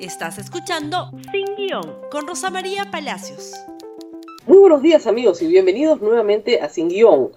Estás escuchando Sin Guión con Rosa María Palacios. Muy buenos días amigos y bienvenidos nuevamente a Sin Guión.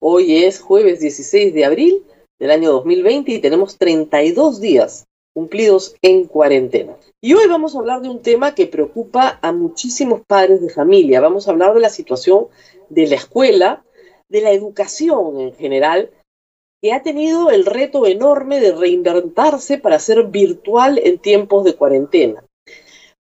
Hoy es jueves 16 de abril del año 2020 y tenemos 32 días cumplidos en cuarentena. Y hoy vamos a hablar de un tema que preocupa a muchísimos padres de familia. Vamos a hablar de la situación de la escuela, de la educación en general que ha tenido el reto enorme de reinventarse para ser virtual en tiempos de cuarentena.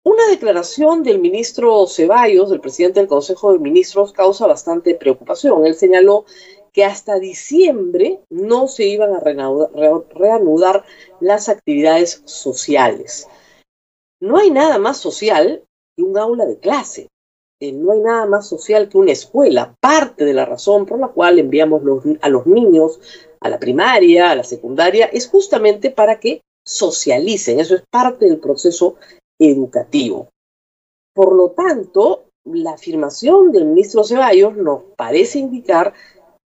Una declaración del ministro Ceballos, del presidente del Consejo de Ministros, causa bastante preocupación. Él señaló que hasta diciembre no se iban a reanudar, las actividades sociales. No hay nada más social que un aula de clase. Eh, no hay nada más social que una escuela. Parte de la razón por la cual enviamos a los niños a la primaria, a la secundaria, es justamente para que socialicen. Eso es parte del proceso educativo. Por lo tanto, la afirmación del ministro Ceballos nos parece indicar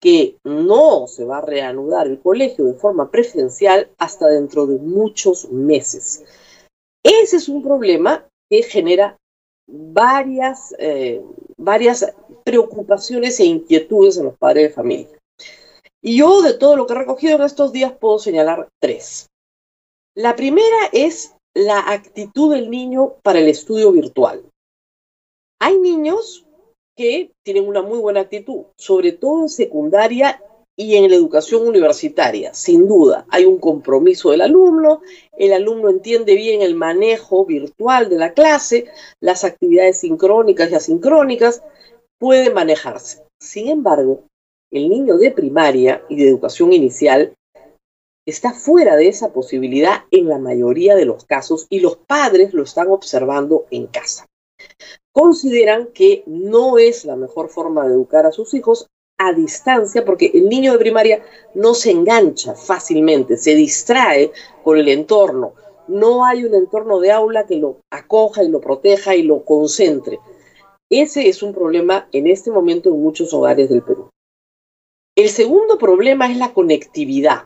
que no se va a reanudar el colegio de forma preferencial hasta dentro de muchos meses. Ese es un problema que genera varias, eh, varias preocupaciones e inquietudes en los padres de familia. Y yo de todo lo que he recogido en estos días puedo señalar tres. La primera es la actitud del niño para el estudio virtual. Hay niños que tienen una muy buena actitud, sobre todo en secundaria y en la educación universitaria, sin duda. Hay un compromiso del alumno, el alumno entiende bien el manejo virtual de la clase, las actividades sincrónicas y asincrónicas, puede manejarse. Sin embargo, el niño de primaria y de educación inicial está fuera de esa posibilidad en la mayoría de los casos y los padres lo están observando en casa. Consideran que no es la mejor forma de educar a sus hijos a distancia porque el niño de primaria no se engancha fácilmente, se distrae con el entorno. No hay un entorno de aula que lo acoja y lo proteja y lo concentre. Ese es un problema en este momento en muchos hogares del Perú. El segundo problema es la conectividad.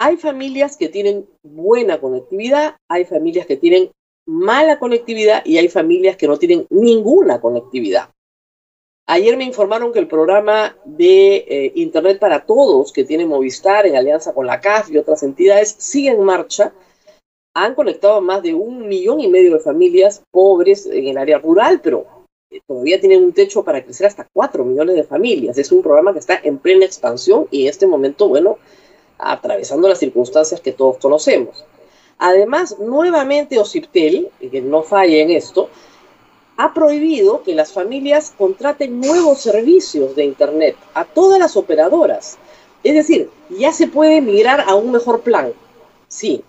Hay familias que tienen buena conectividad, hay familias que tienen mala conectividad y hay familias que no tienen ninguna conectividad. Ayer me informaron que el programa de eh, Internet para Todos que tiene Movistar en alianza con la CAF y otras entidades sigue en marcha. Han conectado a más de un millón y medio de familias pobres en el área rural, pero todavía tienen un techo para crecer hasta 4 millones de familias. Es un programa que está en plena expansión y en este momento, bueno, atravesando las circunstancias que todos conocemos. Además, nuevamente OCIPTEL, que no falle en esto, ha prohibido que las familias contraten nuevos servicios de Internet a todas las operadoras. Es decir, ya se puede migrar a un mejor plan. Sí,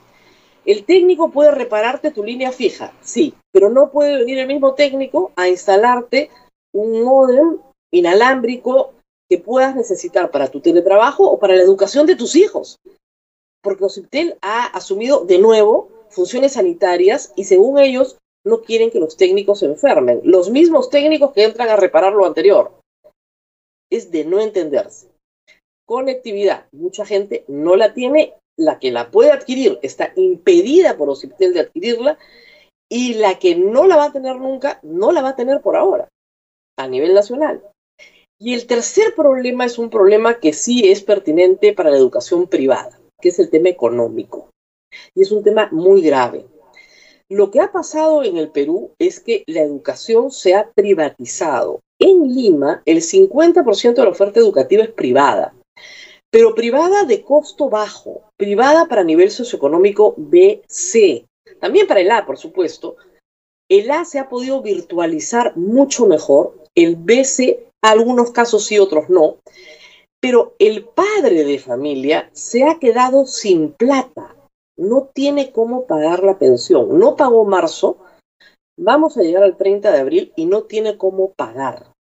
el técnico puede repararte tu línea fija, sí, pero no puede venir el mismo técnico a instalarte un modem inalámbrico que puedas necesitar para tu teletrabajo o para la educación de tus hijos. Porque Ociptel ha asumido de nuevo funciones sanitarias y según ellos no quieren que los técnicos se enfermen. Los mismos técnicos que entran a reparar lo anterior. Es de no entenderse. Conectividad. Mucha gente no la tiene la que la puede adquirir está impedida por OCIPTEL de adquirirla y la que no la va a tener nunca, no la va a tener por ahora, a nivel nacional. Y el tercer problema es un problema que sí es pertinente para la educación privada, que es el tema económico. Y es un tema muy grave. Lo que ha pasado en el Perú es que la educación se ha privatizado. En Lima, el 50% de la oferta educativa es privada pero privada de costo bajo, privada para nivel socioeconómico BC, también para el A, por supuesto. El A se ha podido virtualizar mucho mejor, el BC, algunos casos sí, otros no, pero el padre de familia se ha quedado sin plata, no tiene cómo pagar la pensión, no pagó marzo, vamos a llegar al 30 de abril y no tiene cómo pagar.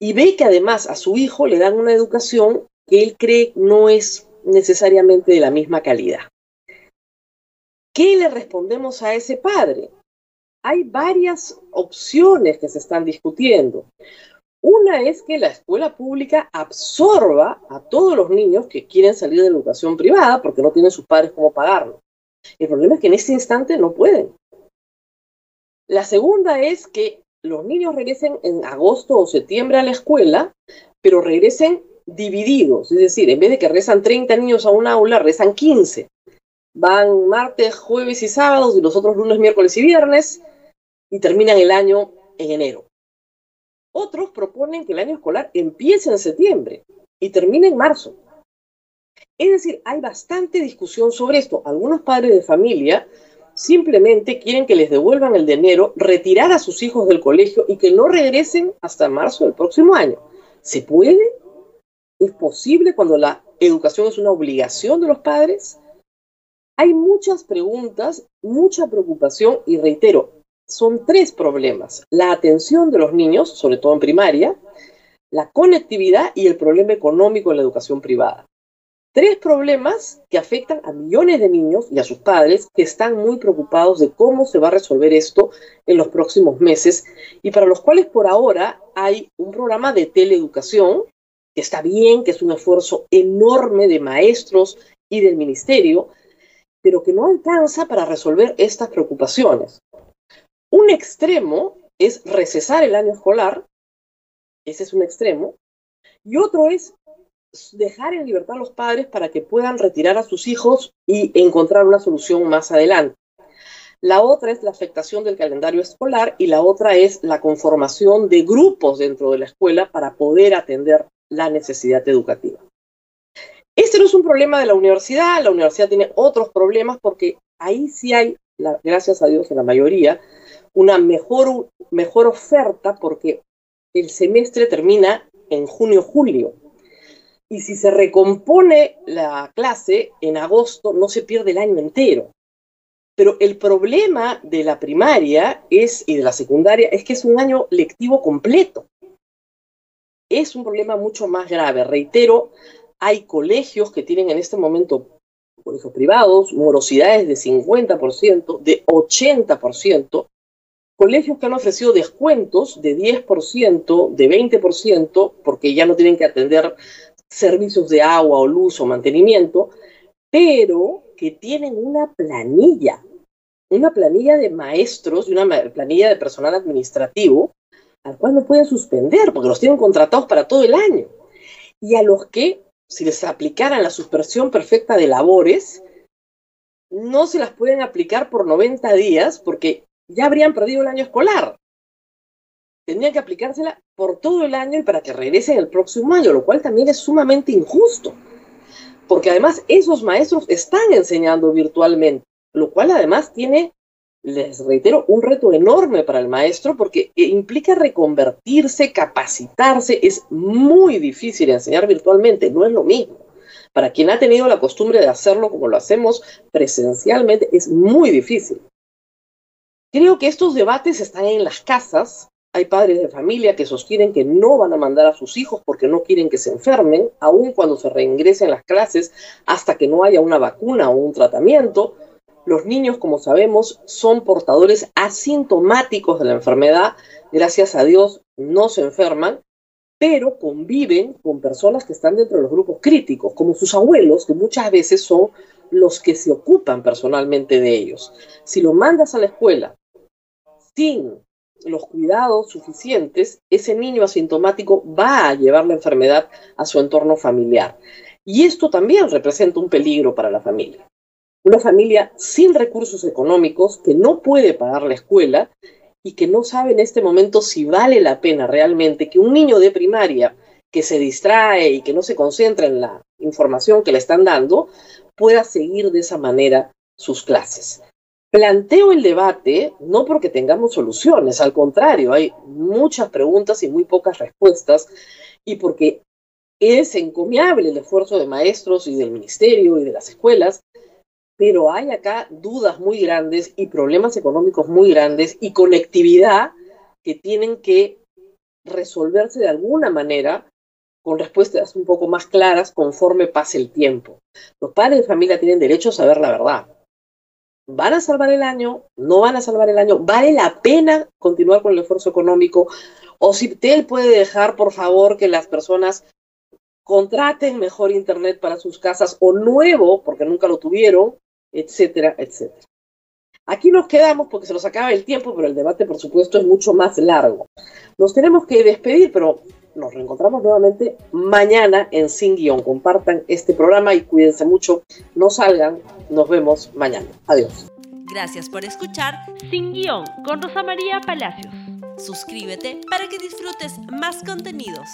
Y ve que además a su hijo le dan una educación que él cree no es necesariamente de la misma calidad. ¿Qué le respondemos a ese padre? Hay varias opciones que se están discutiendo. Una es que la escuela pública absorba a todos los niños que quieren salir de la educación privada porque no tienen sus padres cómo pagarlo. El problema es que en este instante no pueden, La segunda es que los niños regresen en agosto o septiembre a la escuela, pero regresen divididos, es decir, en vez de que rezan 30 niños a un aula, rezan 15. Van martes, jueves y sábados y los otros lunes, miércoles y viernes y terminan el año en enero. Otros proponen que el año escolar empiece en septiembre y termine en marzo. Es decir, hay bastante discusión sobre esto. Algunos padres de familia simplemente quieren que les devuelvan el dinero, retirar a sus hijos del colegio y que no regresen hasta marzo del próximo año. ¿Se puede? ¿Es posible cuando la educación es una obligación de los padres? Hay muchas preguntas, mucha preocupación y reitero, son tres problemas. La atención de los niños, sobre todo en primaria, la conectividad y el problema económico en la educación privada. Tres problemas que afectan a millones de niños y a sus padres que están muy preocupados de cómo se va a resolver esto en los próximos meses y para los cuales por ahora hay un programa de teleeducación que está bien, que es un esfuerzo enorme de maestros y del ministerio, pero que no alcanza para resolver estas preocupaciones. Un extremo es recesar el año escolar, ese es un extremo, y otro es dejar en libertad a los padres para que puedan retirar a sus hijos y encontrar una solución más adelante. La otra es la afectación del calendario escolar y la otra es la conformación de grupos dentro de la escuela para poder atender la necesidad educativa. Este no es un problema de la universidad, la universidad tiene otros problemas porque ahí sí hay, gracias a Dios en la mayoría, una mejor, mejor oferta porque el semestre termina en junio-julio. Y si se recompone la clase en agosto, no se pierde el año entero. Pero el problema de la primaria es, y de la secundaria es que es un año lectivo completo. Es un problema mucho más grave. Reitero, hay colegios que tienen en este momento, colegios privados, morosidades de 50%, de 80%, colegios que han ofrecido descuentos de 10%, de 20%, porque ya no tienen que atender servicios de agua o luz o mantenimiento, pero que tienen una planilla, una planilla de maestros y una planilla de personal administrativo, al cual no pueden suspender porque los tienen contratados para todo el año. Y a los que, si les aplicaran la suspensión perfecta de labores, no se las pueden aplicar por 90 días porque ya habrían perdido el año escolar. Tendrían que aplicársela por todo el año y para que regresen el próximo año, lo cual también es sumamente injusto. Porque además esos maestros están enseñando virtualmente, lo cual además tiene, les reitero, un reto enorme para el maestro porque implica reconvertirse, capacitarse. Es muy difícil enseñar virtualmente, no es lo mismo. Para quien ha tenido la costumbre de hacerlo como lo hacemos presencialmente, es muy difícil. Creo que estos debates están en las casas. Hay padres de familia que sostienen que no van a mandar a sus hijos porque no quieren que se enfermen, aun cuando se reingresen las clases hasta que no haya una vacuna o un tratamiento. Los niños, como sabemos, son portadores asintomáticos de la enfermedad. Gracias a Dios no se enferman, pero conviven con personas que están dentro de los grupos críticos, como sus abuelos, que muchas veces son los que se ocupan personalmente de ellos. Si lo mandas a la escuela sin los cuidados suficientes, ese niño asintomático va a llevar la enfermedad a su entorno familiar. Y esto también representa un peligro para la familia. Una familia sin recursos económicos que no puede pagar la escuela y que no sabe en este momento si vale la pena realmente que un niño de primaria que se distrae y que no se concentra en la información que le están dando, pueda seguir de esa manera sus clases. Planteo el debate no porque tengamos soluciones, al contrario, hay muchas preguntas y muy pocas respuestas, y porque es encomiable el esfuerzo de maestros y del ministerio y de las escuelas, pero hay acá dudas muy grandes y problemas económicos muy grandes y conectividad que tienen que resolverse de alguna manera con respuestas un poco más claras conforme pase el tiempo. Los padres de familia tienen derecho a saber la verdad. ¿Van a salvar el año? ¿No van a salvar el año? ¿Vale la pena continuar con el esfuerzo económico? ¿O si él puede dejar, por favor, que las personas contraten mejor Internet para sus casas o nuevo, porque nunca lo tuvieron, etcétera, etcétera? Aquí nos quedamos porque se nos acaba el tiempo, pero el debate, por supuesto, es mucho más largo. Nos tenemos que despedir, pero nos reencontramos nuevamente mañana en Sin Guión. Compartan este programa y cuídense mucho. No salgan. Nos vemos mañana. Adiós. Gracias por escuchar Sin Guión con Rosa María Palacios. Suscríbete para que disfrutes más contenidos.